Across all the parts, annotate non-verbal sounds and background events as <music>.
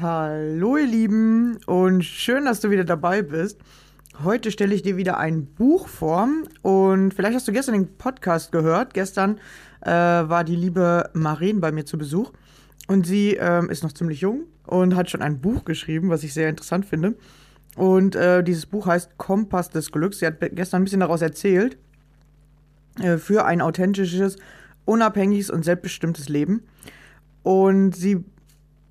Hallo ihr Lieben und schön, dass du wieder dabei bist. Heute stelle ich dir wieder ein Buch vor und vielleicht hast du gestern den Podcast gehört. Gestern äh, war die liebe Maren bei mir zu Besuch und sie ähm, ist noch ziemlich jung und hat schon ein Buch geschrieben, was ich sehr interessant finde. Und äh, dieses Buch heißt Kompass des Glücks. Sie hat gestern ein bisschen daraus erzählt äh, für ein authentisches, unabhängiges und selbstbestimmtes Leben. Und sie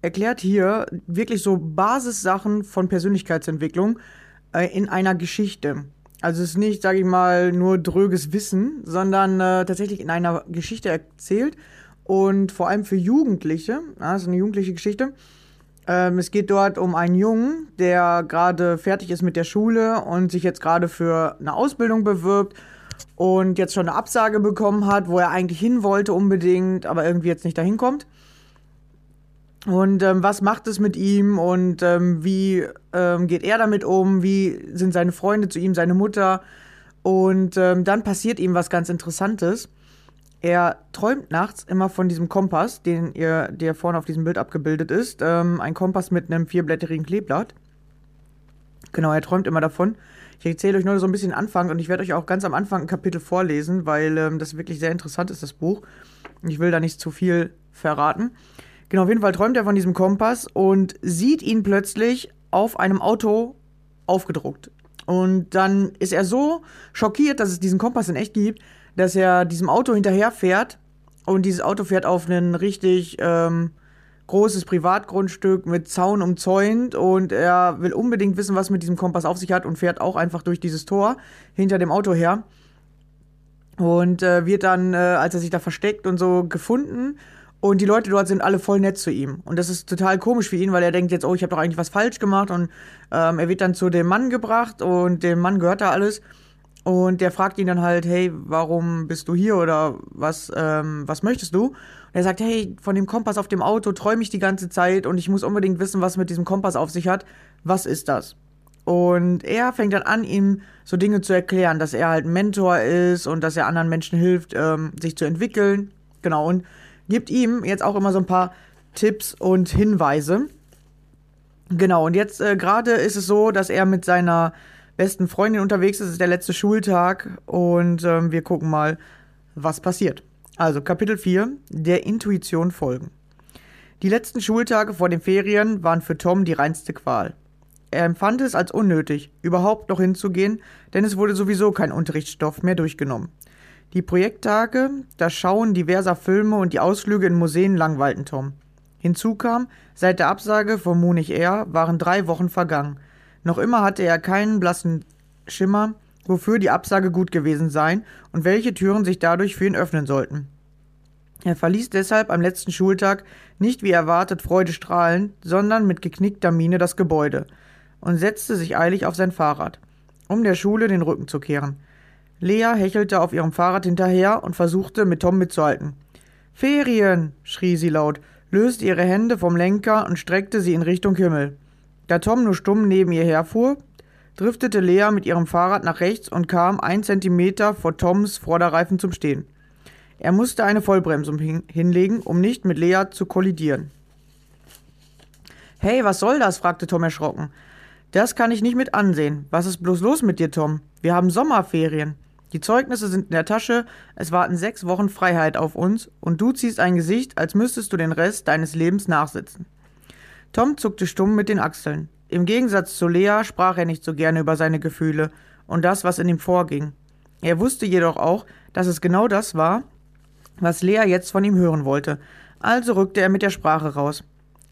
erklärt hier wirklich so Basissachen von Persönlichkeitsentwicklung äh, in einer Geschichte. Also es ist nicht, sage ich mal, nur dröges Wissen, sondern äh, tatsächlich in einer Geschichte erzählt und vor allem für Jugendliche, ja, das ist eine jugendliche Geschichte. Ähm, es geht dort um einen Jungen, der gerade fertig ist mit der Schule und sich jetzt gerade für eine Ausbildung bewirbt und jetzt schon eine Absage bekommen hat, wo er eigentlich hin wollte unbedingt, aber irgendwie jetzt nicht dahin kommt. Und ähm, was macht es mit ihm und ähm, wie ähm, geht er damit um? Wie sind seine Freunde zu ihm, seine Mutter? Und ähm, dann passiert ihm was ganz Interessantes. Er träumt nachts immer von diesem Kompass, den ihr, der vorne auf diesem Bild abgebildet ist. Ähm, ein Kompass mit einem vierblättrigen Kleeblatt. Genau, er träumt immer davon. Ich erzähle euch nur so ein bisschen Anfang und ich werde euch auch ganz am Anfang ein Kapitel vorlesen, weil ähm, das wirklich sehr interessant ist, das Buch. Ich will da nicht zu viel verraten. Genau, auf jeden Fall träumt er von diesem Kompass und sieht ihn plötzlich auf einem Auto aufgedruckt. Und dann ist er so schockiert, dass es diesen Kompass in echt gibt, dass er diesem Auto hinterherfährt. Und dieses Auto fährt auf ein richtig ähm, großes Privatgrundstück mit Zaun umzäunt. Und er will unbedingt wissen, was mit diesem Kompass auf sich hat und fährt auch einfach durch dieses Tor hinter dem Auto her. Und äh, wird dann, äh, als er sich da versteckt und so, gefunden und die Leute dort sind alle voll nett zu ihm. Und das ist total komisch für ihn, weil er denkt jetzt, oh, ich habe doch eigentlich was falsch gemacht. Und ähm, er wird dann zu dem Mann gebracht und dem Mann gehört da alles. Und der fragt ihn dann halt, hey, warum bist du hier oder was, ähm, was möchtest du? Und er sagt, hey, von dem Kompass auf dem Auto träume ich die ganze Zeit und ich muss unbedingt wissen, was mit diesem Kompass auf sich hat. Was ist das? Und er fängt dann an, ihm so Dinge zu erklären, dass er halt Mentor ist und dass er anderen Menschen hilft, ähm, sich zu entwickeln. Genau, und gibt ihm jetzt auch immer so ein paar Tipps und Hinweise. Genau, und jetzt äh, gerade ist es so, dass er mit seiner besten Freundin unterwegs ist. Es ist der letzte Schultag und ähm, wir gucken mal, was passiert. Also Kapitel 4, der Intuition folgen. Die letzten Schultage vor den Ferien waren für Tom die reinste Qual. Er empfand es als unnötig, überhaupt noch hinzugehen, denn es wurde sowieso kein Unterrichtsstoff mehr durchgenommen. Die Projekttage, das Schauen diverser Filme und die Ausflüge in Museen langweilten Tom. Hinzu kam, seit der Absage von Munich Air waren drei Wochen vergangen. Noch immer hatte er keinen blassen Schimmer, wofür die Absage gut gewesen sein und welche Türen sich dadurch für ihn öffnen sollten. Er verließ deshalb am letzten Schultag nicht wie erwartet freudestrahlend, sondern mit geknickter Miene das Gebäude und setzte sich eilig auf sein Fahrrad, um der Schule den Rücken zu kehren. Lea hechelte auf ihrem Fahrrad hinterher und versuchte, mit Tom mitzuhalten. Ferien! schrie sie laut, löste ihre Hände vom Lenker und streckte sie in Richtung Himmel. Da Tom nur stumm neben ihr herfuhr, driftete Lea mit ihrem Fahrrad nach rechts und kam ein Zentimeter vor Toms Vorderreifen zum Stehen. Er musste eine Vollbremsung hinlegen, um nicht mit Lea zu kollidieren. Hey, was soll das? fragte Tom erschrocken. Das kann ich nicht mit ansehen. Was ist bloß los mit dir, Tom? Wir haben Sommerferien. Die Zeugnisse sind in der Tasche, es warten sechs Wochen Freiheit auf uns, und du ziehst ein Gesicht, als müsstest du den Rest deines Lebens nachsitzen. Tom zuckte stumm mit den Achseln. Im Gegensatz zu Lea sprach er nicht so gerne über seine Gefühle und das, was in ihm vorging. Er wusste jedoch auch, dass es genau das war, was Lea jetzt von ihm hören wollte, also rückte er mit der Sprache raus.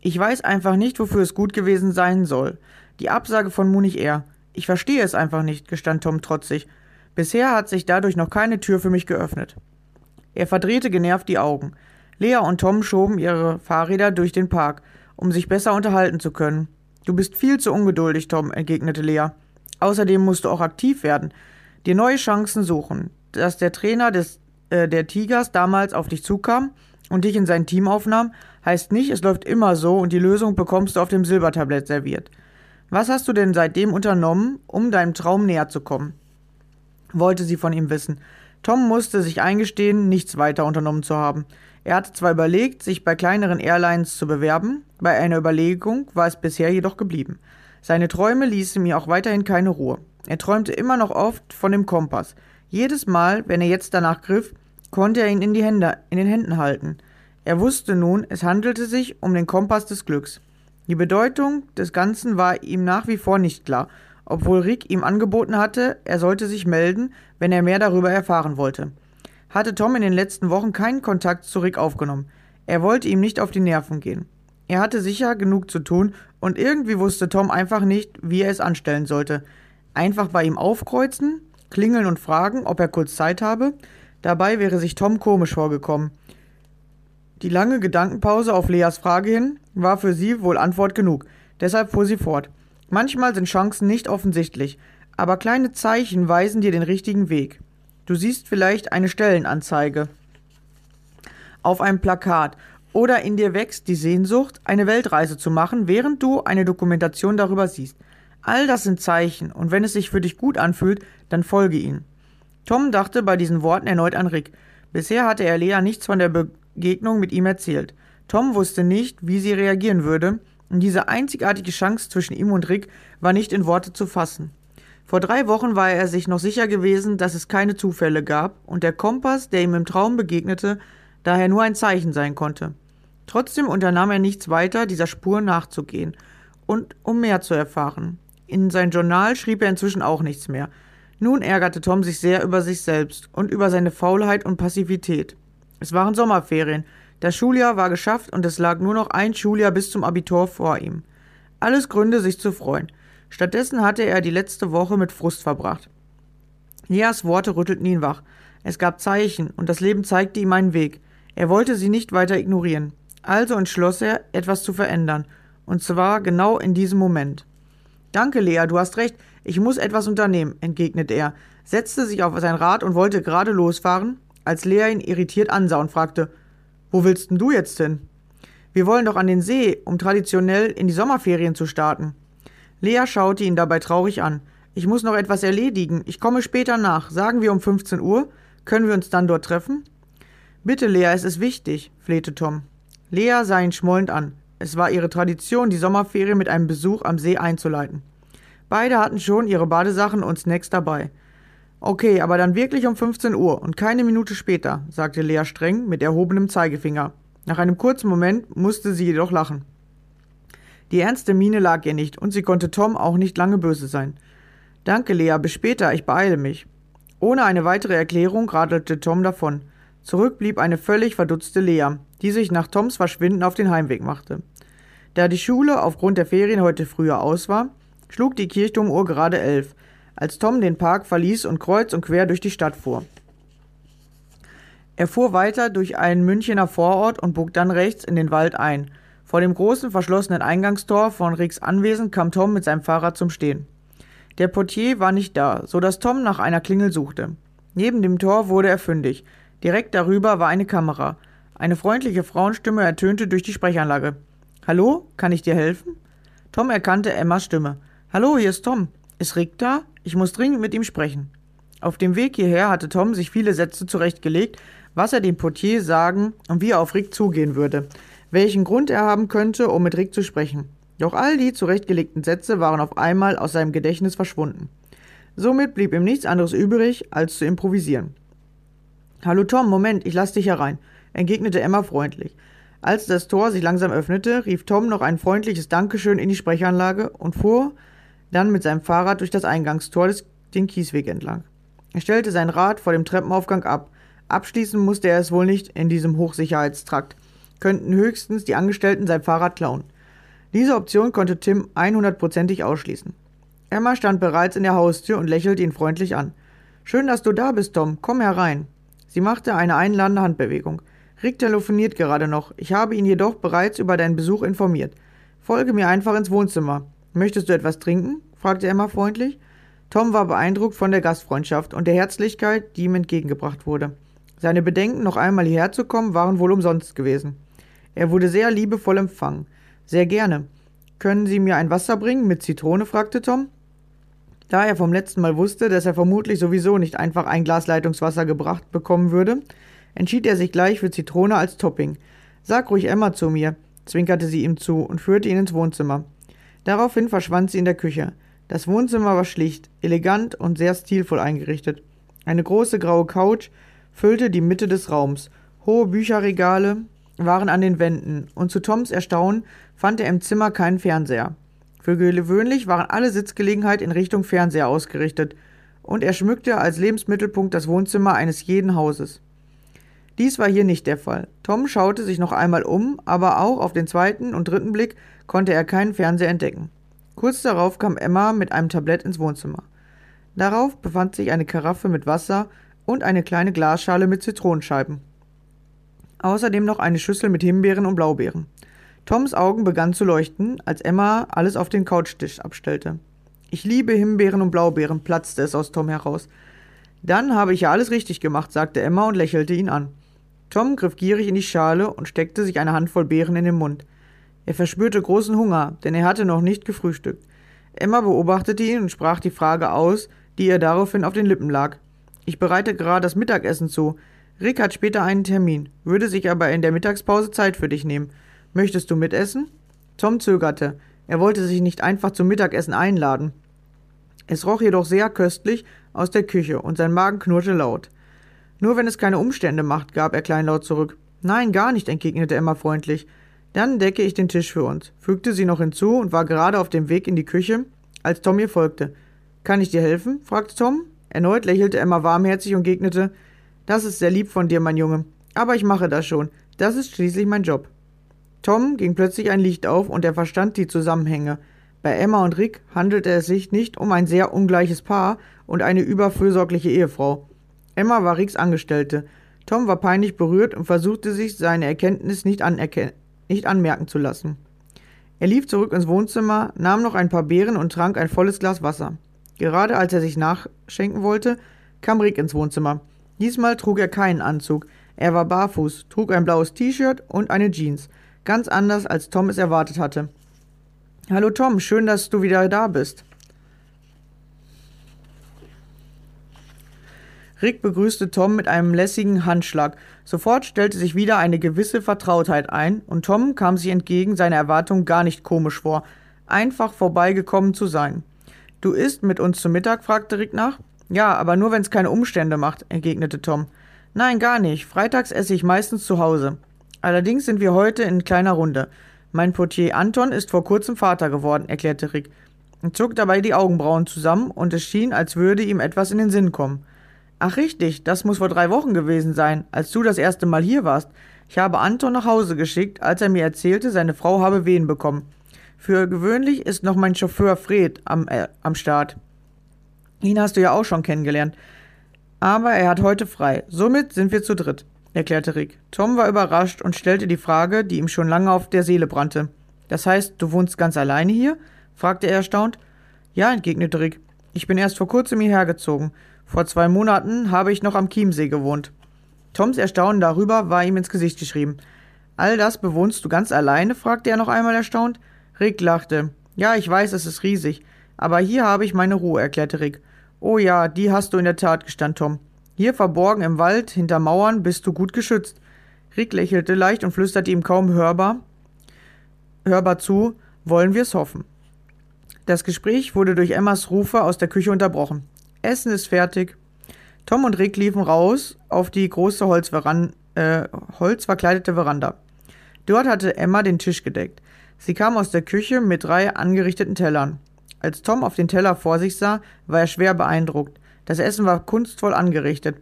Ich weiß einfach nicht, wofür es gut gewesen sein soll. Die Absage von Munich Air. Ich verstehe es einfach nicht, gestand Tom trotzig. Bisher hat sich dadurch noch keine Tür für mich geöffnet. Er verdrehte genervt die Augen. Lea und Tom schoben ihre Fahrräder durch den Park, um sich besser unterhalten zu können. Du bist viel zu ungeduldig, Tom, entgegnete Lea. Außerdem musst du auch aktiv werden, dir neue Chancen suchen. Dass der Trainer des, äh, der Tigers damals auf dich zukam und dich in sein Team aufnahm, heißt nicht, es läuft immer so und die Lösung bekommst du auf dem Silbertablett serviert. Was hast du denn seitdem unternommen, um deinem Traum näher zu kommen? Wollte sie von ihm wissen. Tom musste sich eingestehen, nichts weiter unternommen zu haben. Er hatte zwar überlegt, sich bei kleineren Airlines zu bewerben, bei einer Überlegung war es bisher jedoch geblieben. Seine Träume ließen mir auch weiterhin keine Ruhe. Er träumte immer noch oft von dem Kompass. Jedes Mal, wenn er jetzt danach griff, konnte er ihn in, die Hände, in den Händen halten. Er wusste nun, es handelte sich um den Kompass des Glücks. Die Bedeutung des Ganzen war ihm nach wie vor nicht klar, obwohl Rick ihm angeboten hatte, er sollte sich melden, wenn er mehr darüber erfahren wollte hatte Tom in den letzten Wochen keinen Kontakt zu Rick aufgenommen. Er wollte ihm nicht auf die Nerven gehen. Er hatte sicher genug zu tun und irgendwie wusste Tom einfach nicht, wie er es anstellen sollte. Einfach bei ihm aufkreuzen, klingeln und fragen, ob er kurz Zeit habe. Dabei wäre sich Tom komisch vorgekommen. Die lange Gedankenpause auf Leas Frage hin war für sie wohl Antwort genug. Deshalb fuhr sie fort. Manchmal sind Chancen nicht offensichtlich, aber kleine Zeichen weisen dir den richtigen Weg. Du siehst vielleicht eine Stellenanzeige auf einem Plakat oder in dir wächst die Sehnsucht, eine Weltreise zu machen, während du eine Dokumentation darüber siehst. All das sind Zeichen, und wenn es sich für dich gut anfühlt, dann folge ihnen. Tom dachte bei diesen Worten erneut an Rick. Bisher hatte er Lea nichts von der Begegnung mit ihm erzählt. Tom wusste nicht, wie sie reagieren würde, und diese einzigartige Chance zwischen ihm und Rick war nicht in Worte zu fassen. Vor drei Wochen war er sich noch sicher gewesen, dass es keine Zufälle gab und der Kompass, der ihm im Traum begegnete, daher nur ein Zeichen sein konnte. Trotzdem unternahm er nichts weiter, dieser Spur nachzugehen und um mehr zu erfahren. In sein Journal schrieb er inzwischen auch nichts mehr. Nun ärgerte Tom sich sehr über sich selbst und über seine Faulheit und Passivität. Es waren Sommerferien, das Schuljahr war geschafft und es lag nur noch ein Schuljahr bis zum Abitur vor ihm. Alles Gründe, sich zu freuen. Stattdessen hatte er die letzte Woche mit Frust verbracht. Leas Worte rüttelten ihn wach. Es gab Zeichen, und das Leben zeigte ihm einen Weg. Er wollte sie nicht weiter ignorieren. Also entschloss er, etwas zu verändern. Und zwar genau in diesem Moment. Danke, Lea, du hast recht. Ich muss etwas unternehmen, entgegnete er. setzte sich auf sein Rad und wollte gerade losfahren, als Lea ihn irritiert ansah und fragte, wo willst denn du jetzt hin? Wir wollen doch an den See, um traditionell in die Sommerferien zu starten. Lea schaute ihn dabei traurig an. Ich muss noch etwas erledigen. Ich komme später nach. Sagen wir um 15 Uhr? Können wir uns dann dort treffen? Bitte, Lea, es ist wichtig, flehte Tom. Lea sah ihn schmollend an. Es war ihre Tradition, die Sommerferien mit einem Besuch am See einzuleiten. Beide hatten schon ihre Badesachen und Snacks dabei. Okay, aber dann wirklich um 15 Uhr und keine Minute später, sagte Lea streng mit erhobenem Zeigefinger. Nach einem kurzen Moment musste sie jedoch lachen. Die ernste Miene lag ihr nicht, und sie konnte Tom auch nicht lange böse sein. Danke, Lea, bis später, ich beeile mich. Ohne eine weitere Erklärung radelte Tom davon. Zurück blieb eine völlig verdutzte Lea, die sich nach Toms Verschwinden auf den Heimweg machte. Da die Schule aufgrund der Ferien heute früher aus war, schlug die Kirchturmuhr gerade elf, als Tom den Park verließ und kreuz und quer durch die Stadt fuhr. Er fuhr weiter durch einen Münchener Vorort und bog dann rechts in den Wald ein. Vor dem großen verschlossenen Eingangstor von Ricks Anwesen kam Tom mit seinem Fahrrad zum Stehen. Der Portier war nicht da, so dass Tom nach einer Klingel suchte. Neben dem Tor wurde er fündig. Direkt darüber war eine Kamera. Eine freundliche Frauenstimme ertönte durch die Sprechanlage. Hallo, kann ich dir helfen? Tom erkannte Emmas Stimme. Hallo, hier ist Tom. Ist Rick da? Ich muss dringend mit ihm sprechen. Auf dem Weg hierher hatte Tom sich viele Sätze zurechtgelegt, was er dem Portier sagen und wie er auf Rick zugehen würde, welchen Grund er haben könnte, um mit Rick zu sprechen. Doch all die zurechtgelegten Sätze waren auf einmal aus seinem Gedächtnis verschwunden. Somit blieb ihm nichts anderes übrig, als zu improvisieren. Hallo Tom, Moment, ich lass dich herein, entgegnete Emma freundlich. Als das Tor sich langsam öffnete, rief Tom noch ein freundliches Dankeschön in die Sprechanlage und fuhr dann mit seinem Fahrrad durch das Eingangstor des, den Kiesweg entlang. Er stellte sein Rad vor dem Treppenaufgang ab. Abschließen musste er es wohl nicht in diesem Hochsicherheitstrakt. Könnten höchstens die Angestellten sein Fahrrad klauen. Diese Option konnte Tim 100%ig ausschließen. Emma stand bereits in der Haustür und lächelte ihn freundlich an. Schön, dass du da bist, Tom. Komm herein. Sie machte eine einladende Handbewegung. Rick telefoniert gerade noch. Ich habe ihn jedoch bereits über deinen Besuch informiert. Folge mir einfach ins Wohnzimmer. Möchtest du etwas trinken? fragte Emma freundlich. Tom war beeindruckt von der Gastfreundschaft und der Herzlichkeit, die ihm entgegengebracht wurde. Seine Bedenken, noch einmal hierher zu kommen, waren wohl umsonst gewesen. Er wurde sehr liebevoll empfangen. Sehr gerne. Können Sie mir ein Wasser bringen mit Zitrone? fragte Tom. Da er vom letzten Mal wusste, dass er vermutlich sowieso nicht einfach ein Glas Leitungswasser gebracht bekommen würde, entschied er sich gleich für Zitrone als Topping. Sag ruhig Emma zu mir, zwinkerte sie ihm zu und führte ihn ins Wohnzimmer. Daraufhin verschwand sie in der Küche. Das Wohnzimmer war schlicht, elegant und sehr stilvoll eingerichtet. Eine große graue Couch füllte die Mitte des Raums. Hohe Bücherregale waren an den Wänden, und zu Toms Erstaunen fand er im Zimmer keinen Fernseher. Für gewöhnlich waren alle Sitzgelegenheiten in Richtung Fernseher ausgerichtet, und er schmückte als Lebensmittelpunkt das Wohnzimmer eines jeden Hauses. Dies war hier nicht der Fall. Tom schaute sich noch einmal um, aber auch auf den zweiten und dritten Blick konnte er keinen Fernseher entdecken. Kurz darauf kam Emma mit einem Tablett ins Wohnzimmer. Darauf befand sich eine Karaffe mit Wasser und eine kleine Glasschale mit Zitronenscheiben. Außerdem noch eine Schüssel mit Himbeeren und Blaubeeren. Toms Augen begannen zu leuchten, als Emma alles auf den Couchtisch abstellte. Ich liebe Himbeeren und Blaubeeren, platzte es aus Tom heraus. Dann habe ich ja alles richtig gemacht, sagte Emma und lächelte ihn an. Tom griff gierig in die Schale und steckte sich eine Handvoll Beeren in den Mund. Er verspürte großen Hunger, denn er hatte noch nicht gefrühstückt. Emma beobachtete ihn und sprach die Frage aus, die ihr daraufhin auf den Lippen lag. Ich bereite gerade das Mittagessen zu. Rick hat später einen Termin, würde sich aber in der Mittagspause Zeit für dich nehmen. Möchtest du mitessen? Tom zögerte. Er wollte sich nicht einfach zum Mittagessen einladen. Es roch jedoch sehr köstlich aus der Küche und sein Magen knurrte laut. Nur wenn es keine Umstände macht, gab er kleinlaut zurück. Nein, gar nicht, entgegnete Emma freundlich. Dann decke ich den Tisch für uns, fügte sie noch hinzu und war gerade auf dem Weg in die Küche, als Tom ihr folgte. Kann ich dir helfen? fragte Tom. Erneut lächelte Emma warmherzig und gegnete Das ist sehr lieb von dir, mein Junge. Aber ich mache das schon. Das ist schließlich mein Job. Tom ging plötzlich ein Licht auf und er verstand die Zusammenhänge. Bei Emma und Rick handelte es sich nicht um ein sehr ungleiches Paar und eine überfürsorgliche Ehefrau. Emma war Ricks Angestellte. Tom war peinlich berührt und versuchte sich seine Erkenntnis nicht anerkennen nicht anmerken zu lassen. Er lief zurück ins Wohnzimmer, nahm noch ein paar Beeren und trank ein volles Glas Wasser. Gerade als er sich nachschenken wollte, kam Rick ins Wohnzimmer. Diesmal trug er keinen Anzug. Er war barfuß, trug ein blaues T-Shirt und eine Jeans. Ganz anders, als Tom es erwartet hatte. Hallo Tom, schön, dass du wieder da bist. Rick begrüßte Tom mit einem lässigen Handschlag. Sofort stellte sich wieder eine gewisse Vertrautheit ein, und Tom kam sich entgegen seiner Erwartung gar nicht komisch vor, einfach vorbeigekommen zu sein. Du isst mit uns zu Mittag? fragte Rick nach. Ja, aber nur wenn's keine Umstände macht, entgegnete Tom. Nein, gar nicht. Freitags esse ich meistens zu Hause. Allerdings sind wir heute in kleiner Runde. Mein Portier Anton ist vor kurzem Vater geworden, erklärte Rick und zog dabei die Augenbrauen zusammen, und es schien, als würde ihm etwas in den Sinn kommen. Ach richtig, das muss vor drei Wochen gewesen sein, als du das erste Mal hier warst. Ich habe Anton nach Hause geschickt, als er mir erzählte, seine Frau habe Wehen bekommen. Für gewöhnlich ist noch mein Chauffeur Fred am, äh, am Start. Ihn hast du ja auch schon kennengelernt. Aber er hat heute frei. Somit sind wir zu dritt, erklärte Rick. Tom war überrascht und stellte die Frage, die ihm schon lange auf der Seele brannte. Das heißt, du wohnst ganz alleine hier? fragte er erstaunt. Ja, entgegnete Rick. Ich bin erst vor kurzem hierher gezogen. Vor zwei Monaten habe ich noch am Chiemsee gewohnt. Toms Erstaunen darüber war ihm ins Gesicht geschrieben. All das bewohnst du ganz alleine? fragte er noch einmal erstaunt. Rick lachte. Ja, ich weiß, es ist riesig. Aber hier habe ich meine Ruhe, erklärte Rick. Oh ja, die hast du in der Tat, gestand Tom. Hier verborgen im Wald, hinter Mauern, bist du gut geschützt. Rick lächelte leicht und flüsterte ihm kaum hörbar, hörbar zu, wollen wir's hoffen. Das Gespräch wurde durch Emmas Rufe aus der Küche unterbrochen. Essen ist fertig. Tom und Rick liefen raus auf die große Holzveran äh, holzverkleidete Veranda. Dort hatte Emma den Tisch gedeckt. Sie kam aus der Küche mit drei angerichteten Tellern. Als Tom auf den Teller vor sich sah, war er schwer beeindruckt. Das Essen war kunstvoll angerichtet.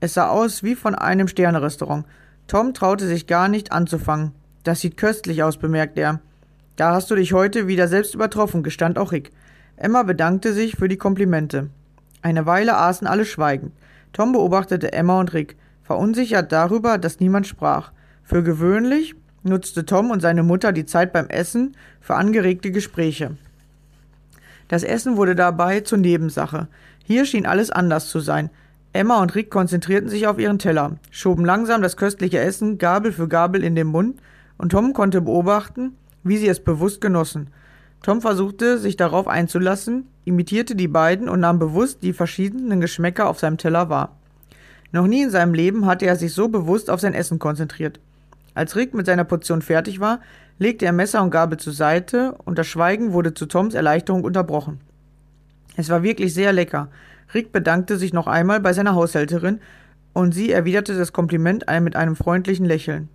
Es sah aus wie von einem Sternerestaurant. Tom traute sich gar nicht anzufangen. Das sieht köstlich aus, bemerkte er. Da hast du dich heute wieder selbst übertroffen, gestand auch Rick. Emma bedankte sich für die Komplimente. Eine Weile aßen alle schweigend. Tom beobachtete Emma und Rick, verunsichert darüber, dass niemand sprach. Für gewöhnlich nutzte Tom und seine Mutter die Zeit beim Essen für angeregte Gespräche. Das Essen wurde dabei zur Nebensache. Hier schien alles anders zu sein. Emma und Rick konzentrierten sich auf ihren Teller, schoben langsam das köstliche Essen Gabel für Gabel in den Mund, und Tom konnte beobachten, wie sie es bewusst genossen. Tom versuchte, sich darauf einzulassen, imitierte die beiden und nahm bewusst die verschiedenen Geschmäcker auf seinem Teller wahr. Noch nie in seinem Leben hatte er sich so bewusst auf sein Essen konzentriert. Als Rick mit seiner Portion fertig war, legte er Messer und Gabel zur Seite und das Schweigen wurde zu Toms Erleichterung unterbrochen. Es war wirklich sehr lecker. Rick bedankte sich noch einmal bei seiner Haushälterin und sie erwiderte das Kompliment mit einem freundlichen Lächeln.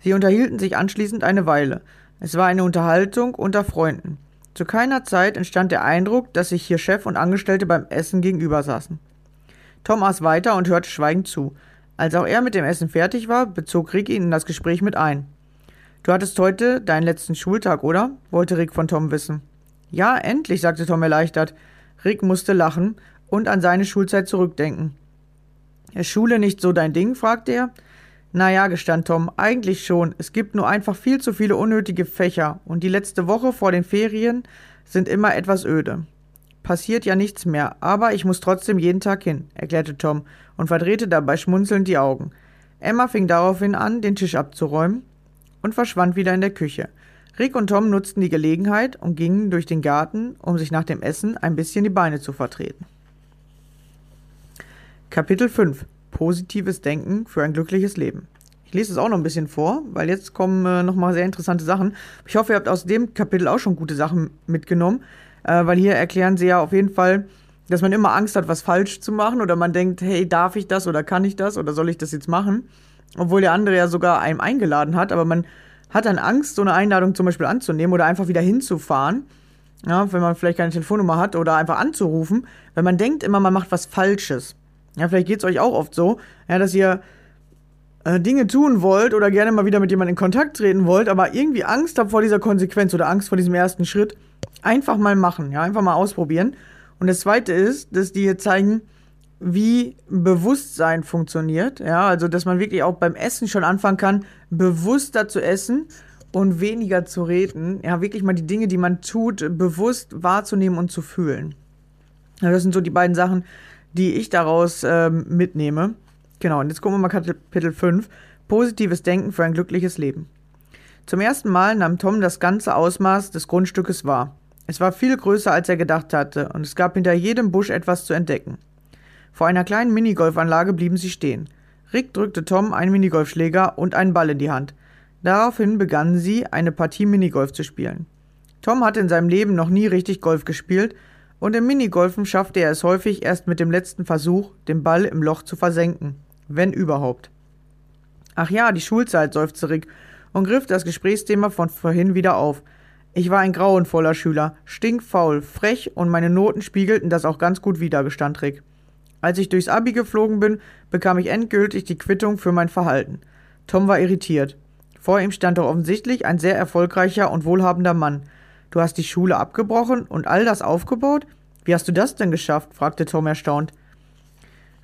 Sie unterhielten sich anschließend eine Weile. Es war eine Unterhaltung unter Freunden. Zu keiner Zeit entstand der Eindruck, dass sich hier Chef und Angestellte beim Essen gegenüber saßen. Tom aß weiter und hörte schweigend zu. Als auch er mit dem Essen fertig war, bezog Rick ihn in das Gespräch mit ein. Du hattest heute deinen letzten Schultag, oder? wollte Rick von Tom wissen. Ja, endlich, sagte Tom erleichtert. Rick musste lachen und an seine Schulzeit zurückdenken. Ist Schule nicht so dein Ding? fragte er. Naja, gestand Tom, eigentlich schon. Es gibt nur einfach viel zu viele unnötige Fächer und die letzte Woche vor den Ferien sind immer etwas öde. Passiert ja nichts mehr, aber ich muss trotzdem jeden Tag hin, erklärte Tom und verdrehte dabei schmunzelnd die Augen. Emma fing daraufhin an, den Tisch abzuräumen und verschwand wieder in der Küche. Rick und Tom nutzten die Gelegenheit und gingen durch den Garten, um sich nach dem Essen ein bisschen die Beine zu vertreten. Kapitel 5 Positives Denken für ein glückliches Leben. Ich lese es auch noch ein bisschen vor, weil jetzt kommen äh, nochmal sehr interessante Sachen. Ich hoffe, ihr habt aus dem Kapitel auch schon gute Sachen mitgenommen, äh, weil hier erklären sie ja auf jeden Fall, dass man immer Angst hat, was falsch zu machen oder man denkt, hey, darf ich das oder kann ich das oder soll ich das jetzt machen? Obwohl der andere ja sogar einem eingeladen hat, aber man hat dann Angst, so eine Einladung zum Beispiel anzunehmen oder einfach wieder hinzufahren. Ja, wenn man vielleicht keine Telefonnummer hat oder einfach anzurufen, weil man denkt immer, man macht was Falsches. Ja, vielleicht geht es euch auch oft so, ja, dass ihr äh, Dinge tun wollt oder gerne mal wieder mit jemandem in Kontakt treten wollt, aber irgendwie Angst habt vor dieser Konsequenz oder Angst vor diesem ersten Schritt. Einfach mal machen, ja, einfach mal ausprobieren. Und das zweite ist, dass die hier zeigen, wie Bewusstsein funktioniert. Ja, also dass man wirklich auch beim Essen schon anfangen kann, bewusster zu essen und weniger zu reden. Ja, wirklich mal die Dinge, die man tut, bewusst wahrzunehmen und zu fühlen. Ja, das sind so die beiden Sachen, die ich daraus ähm, mitnehme. Genau, und jetzt gucken wir mal Kapitel 5. Positives Denken für ein glückliches Leben. Zum ersten Mal nahm Tom das ganze Ausmaß des Grundstückes wahr. Es war viel größer, als er gedacht hatte, und es gab hinter jedem Busch etwas zu entdecken. Vor einer kleinen Minigolfanlage blieben sie stehen. Rick drückte Tom einen Minigolfschläger und einen Ball in die Hand. Daraufhin begannen sie, eine Partie Minigolf zu spielen. Tom hatte in seinem Leben noch nie richtig Golf gespielt, und im Minigolfen schaffte er es häufig erst mit dem letzten Versuch, den Ball im Loch zu versenken, wenn überhaupt. Ach ja, die Schulzeit, seufzte Rick und griff das Gesprächsthema von vorhin wieder auf. Ich war ein grauenvoller Schüler, stinkfaul, frech und meine Noten spiegelten das auch ganz gut wider, gestand Rick. Als ich durchs Abi geflogen bin, bekam ich endgültig die Quittung für mein Verhalten. Tom war irritiert. Vor ihm stand doch offensichtlich ein sehr erfolgreicher und wohlhabender Mann. Du hast die Schule abgebrochen und all das aufgebaut? Wie hast du das denn geschafft? fragte Tom erstaunt.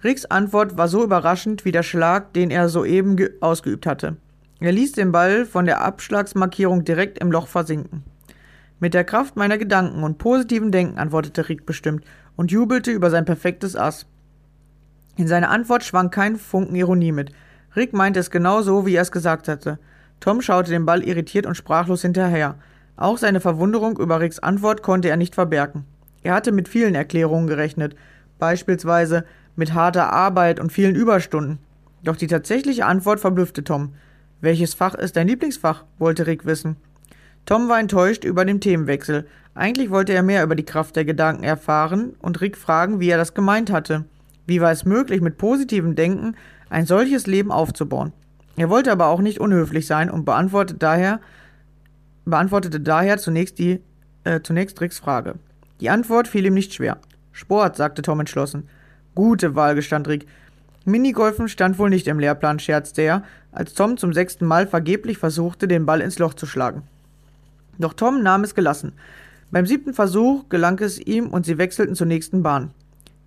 Ricks Antwort war so überraschend wie der Schlag, den er soeben ausgeübt hatte. Er ließ den Ball von der Abschlagsmarkierung direkt im Loch versinken. Mit der Kraft meiner Gedanken und positiven Denken, antwortete Rick bestimmt und jubelte über sein perfektes Ass. In seiner Antwort schwang kein Funken Ironie mit. Rick meinte es genau so, wie er es gesagt hatte. Tom schaute den Ball irritiert und sprachlos hinterher. Auch seine Verwunderung über Ricks Antwort konnte er nicht verbergen. Er hatte mit vielen Erklärungen gerechnet, beispielsweise mit harter Arbeit und vielen Überstunden. Doch die tatsächliche Antwort verblüffte Tom. Welches Fach ist dein Lieblingsfach? wollte Rick wissen. Tom war enttäuscht über den Themenwechsel. Eigentlich wollte er mehr über die Kraft der Gedanken erfahren und Rick fragen, wie er das gemeint hatte. Wie war es möglich, mit positivem Denken ein solches Leben aufzubauen? Er wollte aber auch nicht unhöflich sein und beantwortete daher, beantwortete daher zunächst, die, äh, zunächst Ricks Frage. Die Antwort fiel ihm nicht schwer. Sport, sagte Tom entschlossen. Gute Wahl, gestand Rick. Minigolfen stand wohl nicht im Lehrplan, scherzte er, als Tom zum sechsten Mal vergeblich versuchte, den Ball ins Loch zu schlagen. Doch Tom nahm es gelassen. Beim siebten Versuch gelang es ihm und sie wechselten zur nächsten Bahn.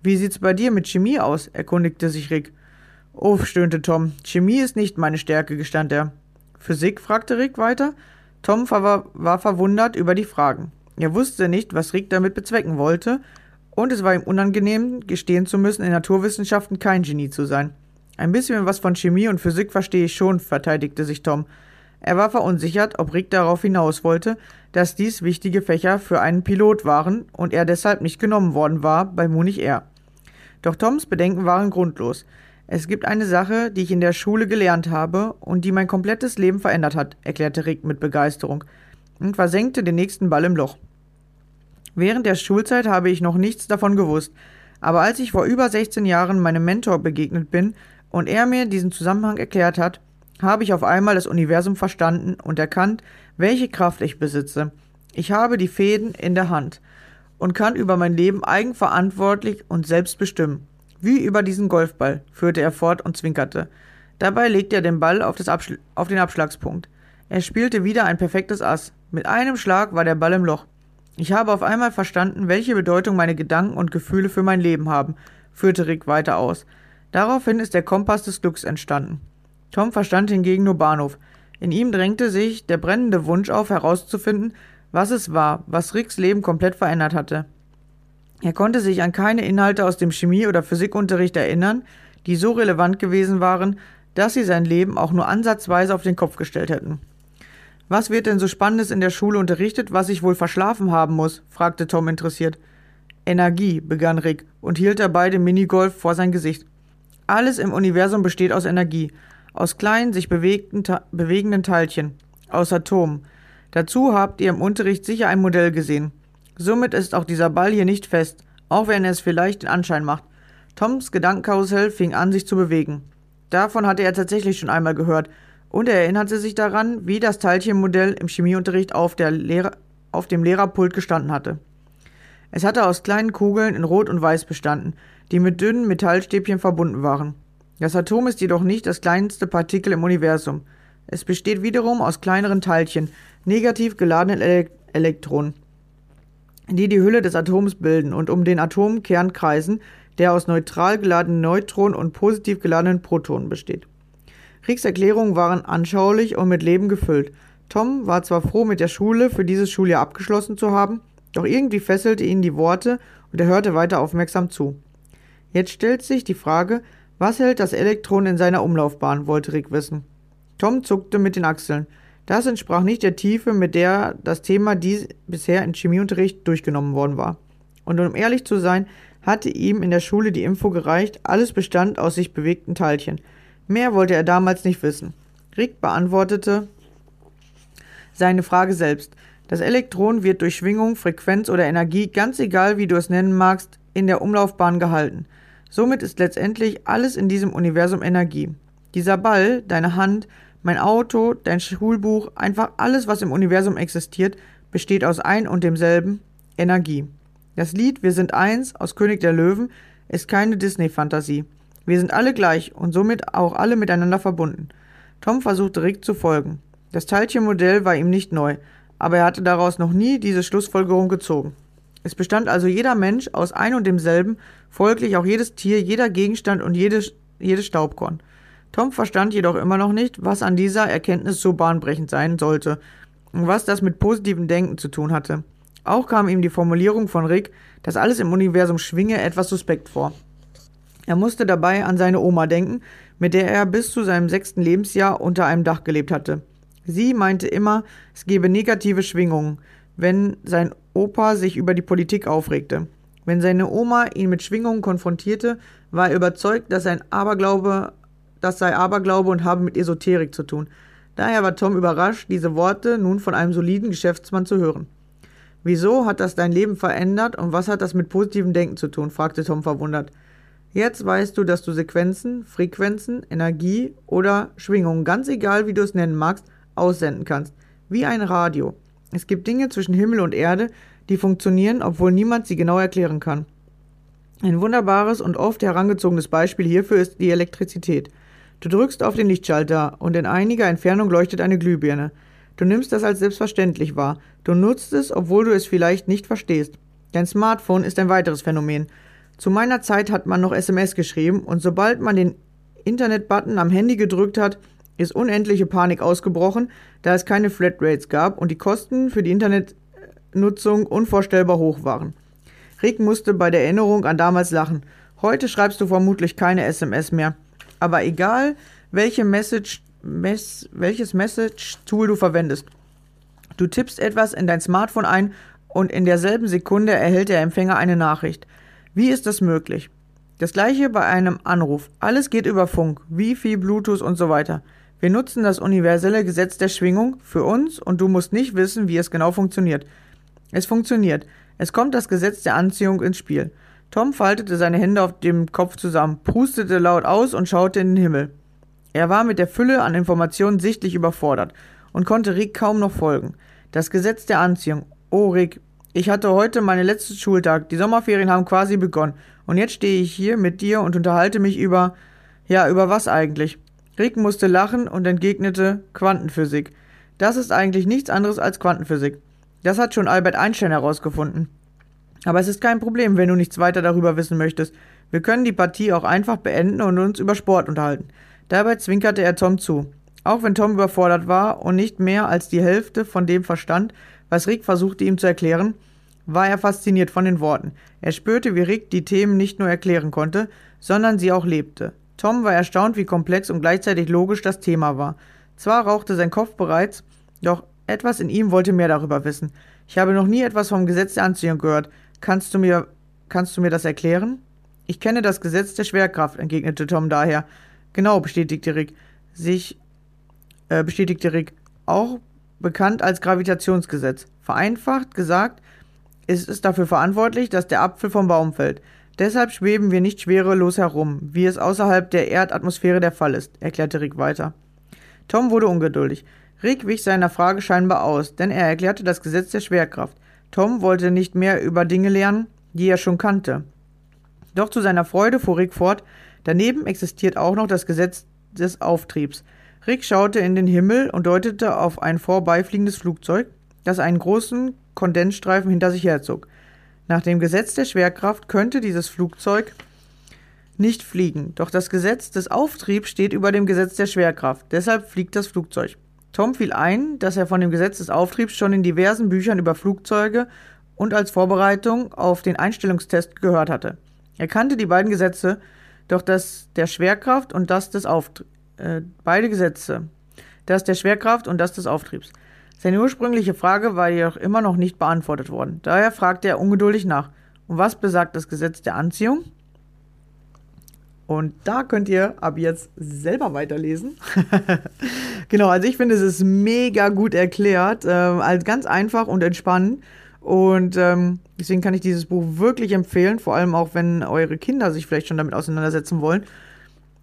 Wie sieht's bei dir mit Chemie aus? erkundigte sich Rick. Uff, stöhnte Tom. Chemie ist nicht meine Stärke, gestand er. Physik? fragte Rick weiter. Tom war, war verwundert über die Fragen. Er wusste nicht, was Rick damit bezwecken wollte, und es war ihm unangenehm, gestehen zu müssen, in Naturwissenschaften kein Genie zu sein. Ein bisschen was von Chemie und Physik verstehe ich schon, verteidigte sich Tom. Er war verunsichert, ob Rick darauf hinaus wollte, dass dies wichtige Fächer für einen Pilot waren und er deshalb nicht genommen worden war bei Munich Air. Doch Toms Bedenken waren grundlos. Es gibt eine Sache, die ich in der Schule gelernt habe und die mein komplettes Leben verändert hat, erklärte Rick mit Begeisterung und versenkte den nächsten Ball im Loch. Während der Schulzeit habe ich noch nichts davon gewusst, aber als ich vor über 16 Jahren meinem Mentor begegnet bin und er mir diesen Zusammenhang erklärt hat, habe ich auf einmal das Universum verstanden und erkannt, welche Kraft ich besitze. Ich habe die Fäden in der Hand und kann über mein Leben eigenverantwortlich und selbst bestimmen. Wie über diesen Golfball, führte er fort und zwinkerte. Dabei legte er den Ball auf, auf, den Abschlagspunkt. Er spielte wieder ein perfektes Ass. Mit einem Schlag war der Ball im Loch. Ich habe auf einmal verstanden, welche Bedeutung meine Gedanken und Gefühle für mein Leben haben, führte Rick weiter aus. Daraufhin ist der Kompass des Glücks entstanden. Tom verstand hingegen nur Bahnhof. In ihm drängte sich der brennende Wunsch auf, herauszufinden, was es war, was Ricks Leben komplett verändert hatte. Er konnte sich an keine Inhalte aus dem Chemie- oder Physikunterricht erinnern, die so relevant gewesen waren, dass sie sein Leben auch nur ansatzweise auf den Kopf gestellt hätten. Was wird denn so Spannendes in der Schule unterrichtet, was ich wohl verschlafen haben muss? fragte Tom interessiert. Energie, begann Rick und hielt dabei den Minigolf vor sein Gesicht. Alles im Universum besteht aus Energie, aus kleinen, sich bewegenden Teilchen, aus Atomen, Dazu habt ihr im Unterricht sicher ein Modell gesehen. Somit ist auch dieser Ball hier nicht fest, auch wenn er es vielleicht den Anschein macht. Toms Gedankenkarussell fing an, sich zu bewegen. Davon hatte er tatsächlich schon einmal gehört, und er erinnerte sich daran, wie das Teilchenmodell im Chemieunterricht auf, Lehrer, auf dem Lehrerpult gestanden hatte. Es hatte aus kleinen Kugeln in Rot und Weiß bestanden, die mit dünnen Metallstäbchen verbunden waren. Das Atom ist jedoch nicht das kleinste Partikel im Universum. Es besteht wiederum aus kleineren Teilchen, negativ geladenen Ele Elektronen, die die Hülle des Atoms bilden und um den Atomkern kreisen, der aus neutral geladenen Neutronen und positiv geladenen Protonen besteht. Ricks Erklärungen waren anschaulich und mit Leben gefüllt. Tom war zwar froh, mit der Schule für dieses Schuljahr abgeschlossen zu haben, doch irgendwie fesselte ihn die Worte und er hörte weiter aufmerksam zu. Jetzt stellt sich die Frage, was hält das Elektron in seiner Umlaufbahn, wollte Rick wissen. Tom zuckte mit den Achseln. Das entsprach nicht der Tiefe, mit der das Thema dies bisher im Chemieunterricht durchgenommen worden war. Und um ehrlich zu sein, hatte ihm in der Schule die Info gereicht, alles bestand aus sich bewegten Teilchen. Mehr wollte er damals nicht wissen. Rick beantwortete seine Frage selbst. Das Elektron wird durch Schwingung, Frequenz oder Energie, ganz egal wie du es nennen magst, in der Umlaufbahn gehalten. Somit ist letztendlich alles in diesem Universum Energie. Dieser Ball, deine Hand, mein Auto, dein Schulbuch, einfach alles, was im Universum existiert, besteht aus ein und demselben Energie. Das Lied Wir sind eins aus König der Löwen ist keine Disney-Fantasie. Wir sind alle gleich und somit auch alle miteinander verbunden. Tom versuchte Rick zu folgen. Das Teilchenmodell war ihm nicht neu, aber er hatte daraus noch nie diese Schlussfolgerung gezogen. Es bestand also jeder Mensch aus ein und demselben, folglich auch jedes Tier, jeder Gegenstand und jedes, jedes Staubkorn. Tom verstand jedoch immer noch nicht, was an dieser Erkenntnis so bahnbrechend sein sollte und was das mit positivem Denken zu tun hatte. Auch kam ihm die Formulierung von Rick, dass alles im Universum schwinge, etwas suspekt vor. Er musste dabei an seine Oma denken, mit der er bis zu seinem sechsten Lebensjahr unter einem Dach gelebt hatte. Sie meinte immer, es gebe negative Schwingungen, wenn sein Opa sich über die Politik aufregte. Wenn seine Oma ihn mit Schwingungen konfrontierte, war er überzeugt, dass sein Aberglaube, das sei Aberglaube und habe mit Esoterik zu tun. Daher war Tom überrascht, diese Worte nun von einem soliden Geschäftsmann zu hören. Wieso hat das dein Leben verändert und was hat das mit positivem Denken zu tun? fragte Tom verwundert. Jetzt weißt du, dass du Sequenzen, Frequenzen, Energie oder Schwingungen, ganz egal wie du es nennen magst, aussenden kannst. Wie ein Radio. Es gibt Dinge zwischen Himmel und Erde, die funktionieren, obwohl niemand sie genau erklären kann. Ein wunderbares und oft herangezogenes Beispiel hierfür ist die Elektrizität. Du drückst auf den Lichtschalter und in einiger Entfernung leuchtet eine Glühbirne. Du nimmst das als selbstverständlich wahr. Du nutzt es, obwohl du es vielleicht nicht verstehst. Dein Smartphone ist ein weiteres Phänomen. Zu meiner Zeit hat man noch SMS geschrieben und sobald man den Internet-Button am Handy gedrückt hat, ist unendliche Panik ausgebrochen, da es keine Flatrates gab und die Kosten für die Internetnutzung unvorstellbar hoch waren. Rick musste bei der Erinnerung an damals lachen. Heute schreibst du vermutlich keine SMS mehr. Aber egal, welche Message, Mess, welches Message-Tool du verwendest. Du tippst etwas in dein Smartphone ein und in derselben Sekunde erhält der Empfänger eine Nachricht. Wie ist das möglich? Das gleiche bei einem Anruf. Alles geht über Funk, Wi-Fi, Bluetooth und so weiter. Wir nutzen das universelle Gesetz der Schwingung für uns und du musst nicht wissen, wie es genau funktioniert. Es funktioniert. Es kommt das Gesetz der Anziehung ins Spiel. Tom faltete seine Hände auf dem Kopf zusammen, prustete laut aus und schaute in den Himmel. Er war mit der Fülle an Informationen sichtlich überfordert und konnte Rick kaum noch folgen. Das Gesetz der Anziehung. Oh, Rick, ich hatte heute meinen letzten Schultag. Die Sommerferien haben quasi begonnen. Und jetzt stehe ich hier mit dir und unterhalte mich über. Ja, über was eigentlich? Rick musste lachen und entgegnete Quantenphysik. Das ist eigentlich nichts anderes als Quantenphysik. Das hat schon Albert Einstein herausgefunden. Aber es ist kein Problem, wenn du nichts weiter darüber wissen möchtest. Wir können die Partie auch einfach beenden und uns über Sport unterhalten. Dabei zwinkerte er Tom zu. Auch wenn Tom überfordert war und nicht mehr als die Hälfte von dem verstand, was Rick versuchte ihm zu erklären, war er fasziniert von den Worten. Er spürte, wie Rick die Themen nicht nur erklären konnte, sondern sie auch lebte. Tom war erstaunt, wie komplex und gleichzeitig logisch das Thema war. Zwar rauchte sein Kopf bereits, doch etwas in ihm wollte mehr darüber wissen. Ich habe noch nie etwas vom Gesetz der Anziehung gehört. Kannst du mir, kannst du mir das erklären? Ich kenne das Gesetz der Schwerkraft, entgegnete Tom daher. Genau, bestätigte Rick. Sich, äh, bestätigte Rick. Auch bekannt als Gravitationsgesetz. Vereinfacht gesagt, ist es dafür verantwortlich, dass der Apfel vom Baum fällt. Deshalb schweben wir nicht schwerelos herum, wie es außerhalb der Erdatmosphäre der Fall ist, erklärte Rick weiter. Tom wurde ungeduldig. Rick wich seiner Frage scheinbar aus, denn er erklärte das Gesetz der Schwerkraft. Tom wollte nicht mehr über Dinge lernen, die er schon kannte. Doch zu seiner Freude fuhr Rick fort, daneben existiert auch noch das Gesetz des Auftriebs. Rick schaute in den Himmel und deutete auf ein vorbeifliegendes Flugzeug, das einen großen Kondensstreifen hinter sich herzog. Nach dem Gesetz der Schwerkraft könnte dieses Flugzeug nicht fliegen, doch das Gesetz des Auftriebs steht über dem Gesetz der Schwerkraft, deshalb fliegt das Flugzeug. Tom fiel ein, dass er von dem Gesetz des Auftriebs schon in diversen Büchern über Flugzeuge und als Vorbereitung auf den Einstellungstest gehört hatte. Er kannte die beiden Gesetze, doch das der Schwerkraft und das des Auftriebs. Äh, beide Gesetze. Das der Schwerkraft und das des Auftriebs. Seine ursprüngliche Frage war jedoch immer noch nicht beantwortet worden. Daher fragte er ungeduldig nach. Und was besagt das Gesetz der Anziehung? Und da könnt ihr ab jetzt selber weiterlesen. <laughs> genau, also ich finde, es ist mega gut erklärt, äh, als ganz einfach und entspannend. Und ähm, deswegen kann ich dieses Buch wirklich empfehlen, vor allem auch wenn eure Kinder sich vielleicht schon damit auseinandersetzen wollen.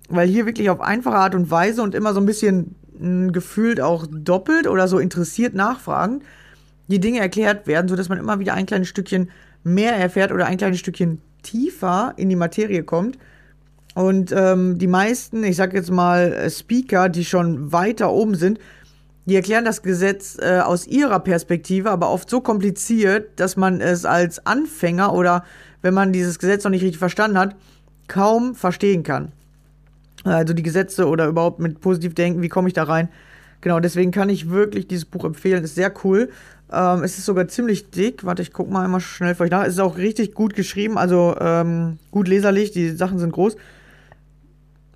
Weil hier wirklich auf einfache Art und Weise und immer so ein bisschen mh, gefühlt auch doppelt oder so interessiert nachfragen, die Dinge erklärt werden, sodass man immer wieder ein kleines Stückchen mehr erfährt oder ein kleines Stückchen tiefer in die Materie kommt. Und ähm, die meisten, ich sag jetzt mal, Speaker, die schon weiter oben sind, die erklären das Gesetz äh, aus ihrer Perspektive, aber oft so kompliziert, dass man es als Anfänger oder wenn man dieses Gesetz noch nicht richtig verstanden hat, kaum verstehen kann. Also die Gesetze oder überhaupt mit positiv denken, wie komme ich da rein? Genau, deswegen kann ich wirklich dieses Buch empfehlen. Ist sehr cool. Ähm, es ist sogar ziemlich dick. Warte, ich gucke mal einmal schnell für euch nach. Es ist auch richtig gut geschrieben, also ähm, gut leserlich. Die Sachen sind groß.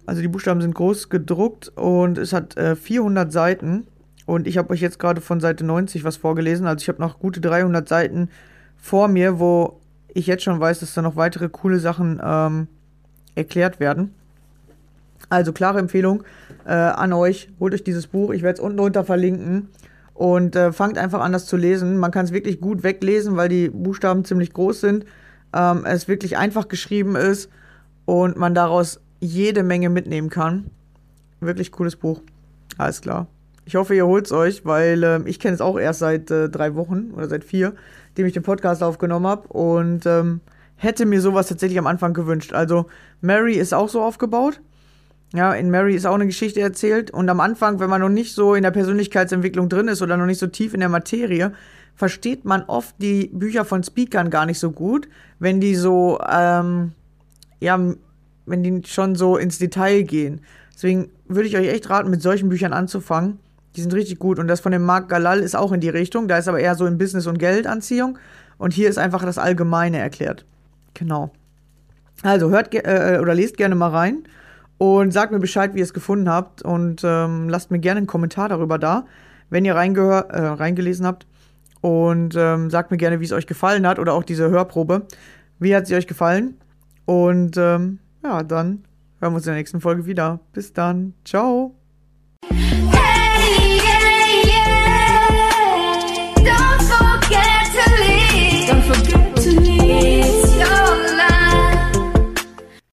Also die Buchstaben sind groß gedruckt und es hat äh, 400 Seiten. Und ich habe euch jetzt gerade von Seite 90 was vorgelesen. Also ich habe noch gute 300 Seiten vor mir, wo ich jetzt schon weiß, dass da noch weitere coole Sachen ähm, erklärt werden. Also klare Empfehlung äh, an euch. Holt euch dieses Buch. Ich werde es unten drunter verlinken. Und äh, fangt einfach an, das zu lesen. Man kann es wirklich gut weglesen, weil die Buchstaben ziemlich groß sind. Ähm, es wirklich einfach geschrieben ist und man daraus jede Menge mitnehmen kann. Wirklich cooles Buch. Alles klar. Ich hoffe, ihr holt es euch, weil äh, ich kenne es auch erst seit äh, drei Wochen oder seit vier, dem ich den Podcast aufgenommen habe und ähm, hätte mir sowas tatsächlich am Anfang gewünscht. Also Mary ist auch so aufgebaut. Ja, in Mary ist auch eine Geschichte erzählt und am Anfang, wenn man noch nicht so in der Persönlichkeitsentwicklung drin ist oder noch nicht so tief in der Materie, versteht man oft die Bücher von Speakern gar nicht so gut, wenn die so, ähm, ja, wenn die schon so ins Detail gehen. Deswegen würde ich euch echt raten, mit solchen Büchern anzufangen. Die sind richtig gut. Und das von dem Marc Galal ist auch in die Richtung. Da ist aber eher so in Business- und Geldanziehung. Und hier ist einfach das Allgemeine erklärt. Genau. Also hört äh, oder lest gerne mal rein und sagt mir Bescheid, wie ihr es gefunden habt. Und ähm, lasst mir gerne einen Kommentar darüber da, wenn ihr äh, reingelesen habt. Und ähm, sagt mir gerne, wie es euch gefallen hat oder auch diese Hörprobe. Wie hat sie euch gefallen? Und ähm, ja, dann hören wir uns in der nächsten Folge wieder. Bis dann. Ciao.